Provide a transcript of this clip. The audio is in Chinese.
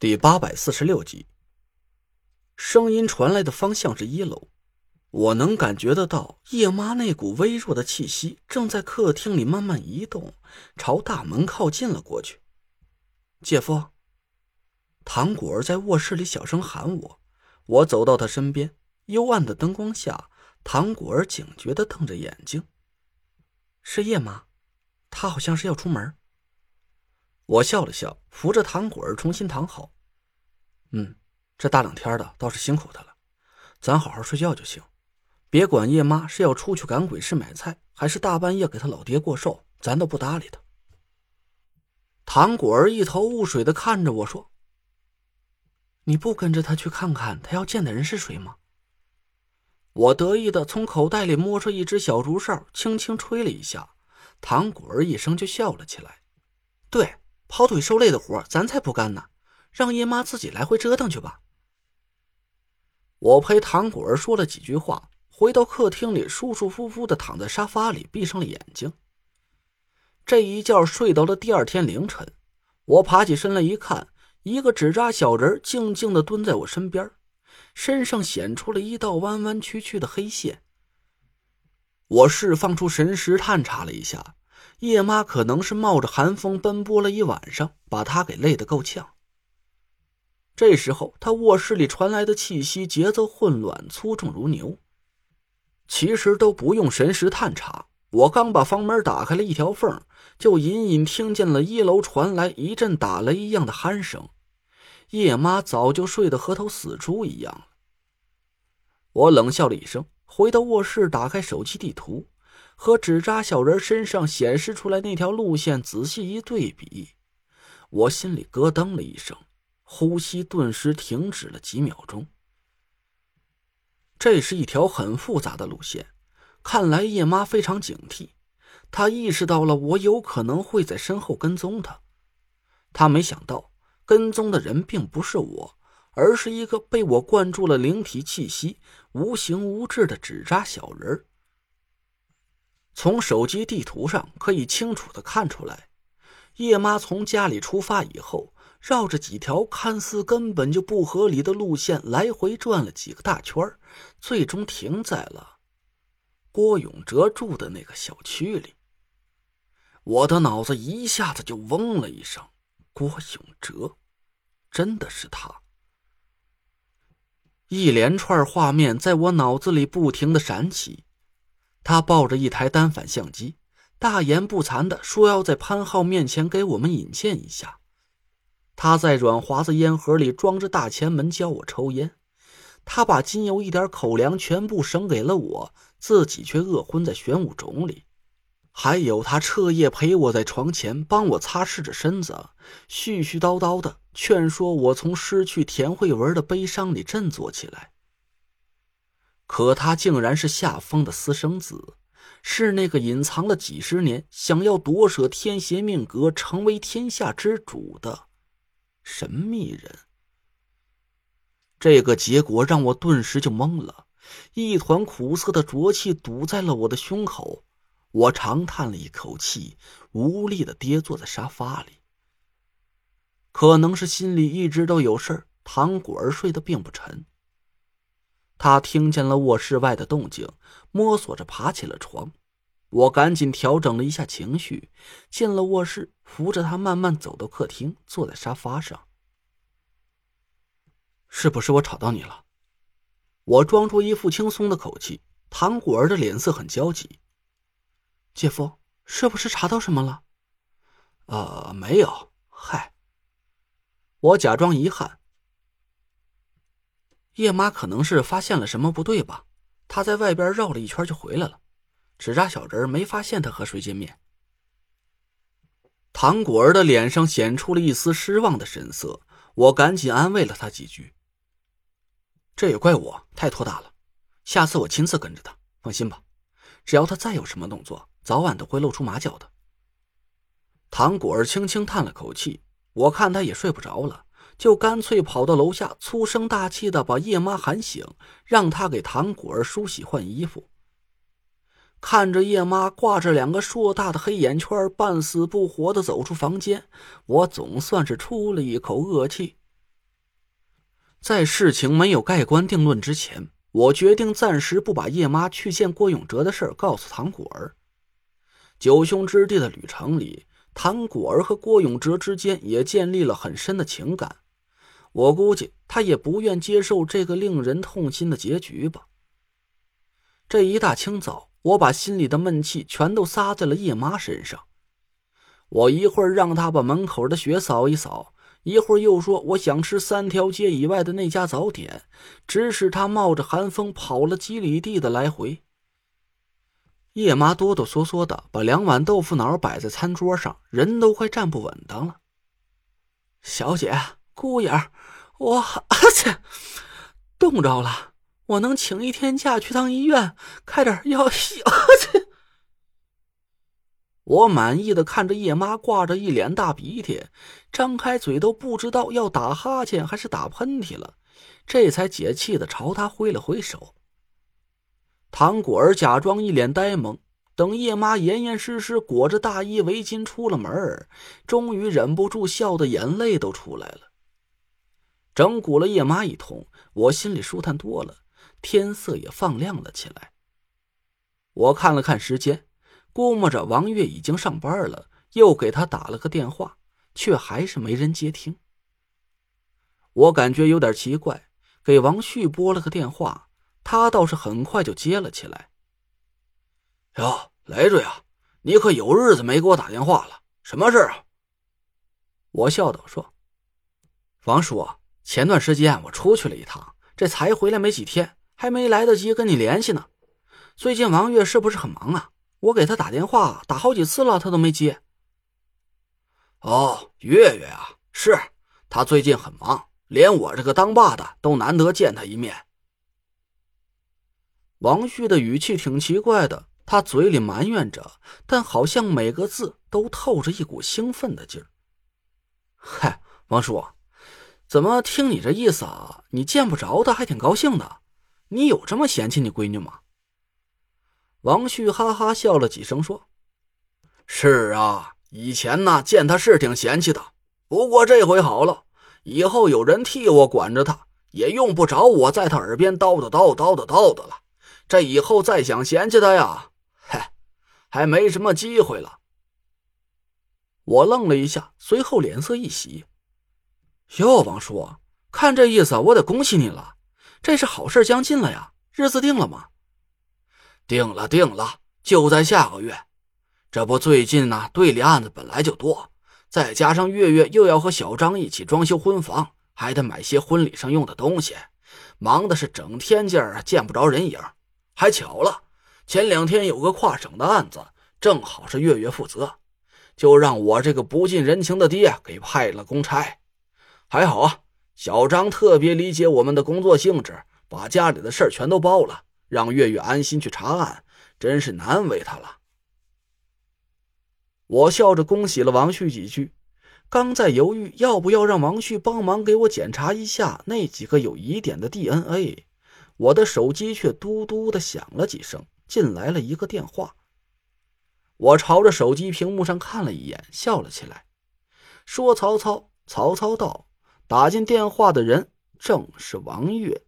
第八百四十六集，声音传来的方向是一楼，我能感觉得到叶妈那股微弱的气息正在客厅里慢慢移动，朝大门靠近了过去。姐夫，唐果儿在卧室里小声喊我，我走到他身边，幽暗的灯光下，唐果儿警觉的瞪着眼睛。是叶妈，她好像是要出门。我笑了笑，扶着唐果儿重新躺好。嗯，这大冷天的倒是辛苦他了，咱好好睡觉就行，别管叶妈是要出去赶鬼市买菜，还是大半夜给他老爹过寿，咱都不搭理他。唐果儿一头雾水的看着我说：“你不跟着他去看看他要见的人是谁吗？”我得意的从口袋里摸出一只小竹哨，轻轻吹了一下，唐果儿一声就笑了起来：“对。”跑腿受累的活，咱才不干呢！让叶妈自己来回折腾去吧。我陪唐果儿说了几句话，回到客厅里，舒舒服服的躺在沙发里，闭上了眼睛。这一觉睡到了第二天凌晨，我爬起身来一看，一个纸扎小人静静的蹲在我身边，身上显出了一道弯弯曲曲的黑线。我释放出神识，探查了一下。叶妈可能是冒着寒风奔波了一晚上，把她给累得够呛。这时候，她卧室里传来的气息节奏混乱，粗重如牛。其实都不用神识探查，我刚把房门打开了一条缝，就隐隐听见了一楼传来一阵打雷一样的鼾声。叶妈早就睡得和头死猪一样了。我冷笑了一声，回到卧室，打开手机地图。和纸扎小人身上显示出来那条路线仔细一对比，我心里咯噔了一声，呼吸顿时停止了几秒钟。这是一条很复杂的路线，看来叶妈非常警惕，她意识到了我有可能会在身后跟踪她。她没想到跟踪的人并不是我，而是一个被我灌注了灵体气息、无形无质的纸扎小人。从手机地图上可以清楚的看出来，叶妈从家里出发以后，绕着几条看似根本就不合理的路线来回转了几个大圈最终停在了郭永哲住的那个小区里。我的脑子一下子就嗡了一声，郭永哲，真的是他！一连串画面在我脑子里不停的闪起。他抱着一台单反相机，大言不惭的说要在潘浩面前给我们引荐一下。他在软华子烟盒里装着大前门教我抽烟，他把仅有一点口粮全部省给了我，自己却饿昏在玄武冢里。还有他彻夜陪我在床前帮我擦拭着身子，絮絮叨叨的劝说我从失去田慧文的悲伤里振作起来。可他竟然是夏风的私生子，是那个隐藏了几十年、想要夺舍天邪命格、成为天下之主的神秘人。这个结果让我顿时就懵了，一团苦涩的浊气堵在了我的胸口，我长叹了一口气，无力的跌坐在沙发里。可能是心里一直都有事儿，唐果儿睡得并不沉。他听见了卧室外的动静，摸索着爬起了床。我赶紧调整了一下情绪，进了卧室，扶着他慢慢走到客厅，坐在沙发上。是不是我吵到你了？我装出一副轻松的口气。唐果儿的脸色很焦急。姐夫，是不是查到什么了？呃，没有。嗨，我假装遗憾。叶妈可能是发现了什么不对吧？她在外边绕了一圈就回来了，纸扎小人没发现她和谁见面。唐果儿的脸上显出了一丝失望的神色，我赶紧安慰了他几句。这也怪我太拖大了，下次我亲自跟着他，放心吧，只要他再有什么动作，早晚都会露出马脚的。唐果儿轻轻叹了口气，我看他也睡不着了。就干脆跑到楼下，粗声大气的把叶妈喊醒，让她给唐果儿梳洗换衣服。看着叶妈挂着两个硕大的黑眼圈，半死不活的走出房间，我总算是出了一口恶气。在事情没有盖棺定论之前，我决定暂时不把叶妈去见郭永哲的事告诉唐果儿。九兄之地的旅程里，唐果儿和郭永哲之间也建立了很深的情感。我估计他也不愿接受这个令人痛心的结局吧。这一大清早，我把心里的闷气全都撒在了叶妈身上。我一会儿让她把门口的雪扫一扫，一会儿又说我想吃三条街以外的那家早点，指使她冒着寒风跑了几里地的来回。叶妈哆哆嗦嗦的把两碗豆腐脑摆在餐桌上，人都快站不稳当了。小姐。姑爷，我切，冻着了，我能请一天假去趟医院开点药。切，我满意的看着叶妈挂着一脸大鼻涕，张开嘴都不知道要打哈欠还是打喷嚏了，这才解气的朝他挥了挥手。唐果儿假装一脸呆萌，等叶妈严严实实裹着大衣围巾出了门终于忍不住笑的眼泪都出来了。整蛊了叶妈一通，我心里舒坦多了，天色也放亮了起来。我看了看时间，估摸着王月已经上班了，又给他打了个电话，却还是没人接听。我感觉有点奇怪，给王旭拨了个电话，他倒是很快就接了起来。哟，雷着呀，你可有日子没给我打电话了，什么事啊？我笑道说：“王叔。”前段时间我出去了一趟，这才回来没几天，还没来得及跟你联系呢。最近王月是不是很忙啊？我给他打电话打好几次了，他都没接。哦，月月啊，是他最近很忙，连我这个当爸的都难得见他一面。王旭的语气挺奇怪的，他嘴里埋怨着，但好像每个字都透着一股兴奋的劲儿。嗨，王叔。怎么听你这意思啊？你见不着他还挺高兴的，你有这么嫌弃你闺女吗？王旭哈哈笑了几声，说：“是啊，以前呢见他是挺嫌弃的，不过这回好了，以后有人替我管着他，也用不着我在他耳边叨叨叨叨叨叨叨了。这以后再想嫌弃他呀，嗨，还没什么机会了。”我愣了一下，随后脸色一喜。哟，王叔，看这意思，我得恭喜你了。这是好事将近了呀，日子定了吗？定了，定了，就在下个月。这不，最近呢，队里案子本来就多，再加上月月又要和小张一起装修婚房，还得买些婚礼上用的东西，忙的是整天劲儿见不着人影。还巧了，前两天有个跨省的案子，正好是月月负责，就让我这个不近人情的爹给派了公差。还好啊，小张特别理解我们的工作性质，把家里的事儿全都包了，让月月安心去查案，真是难为他了。我笑着恭喜了王旭几句，刚在犹豫要不要让王旭帮忙给我检查一下那几个有疑点的 DNA，我的手机却嘟嘟的响了几声，进来了一个电话。我朝着手机屏幕上看了一眼，笑了起来，说：“曹操，曹操到。”打进电话的人正是王月。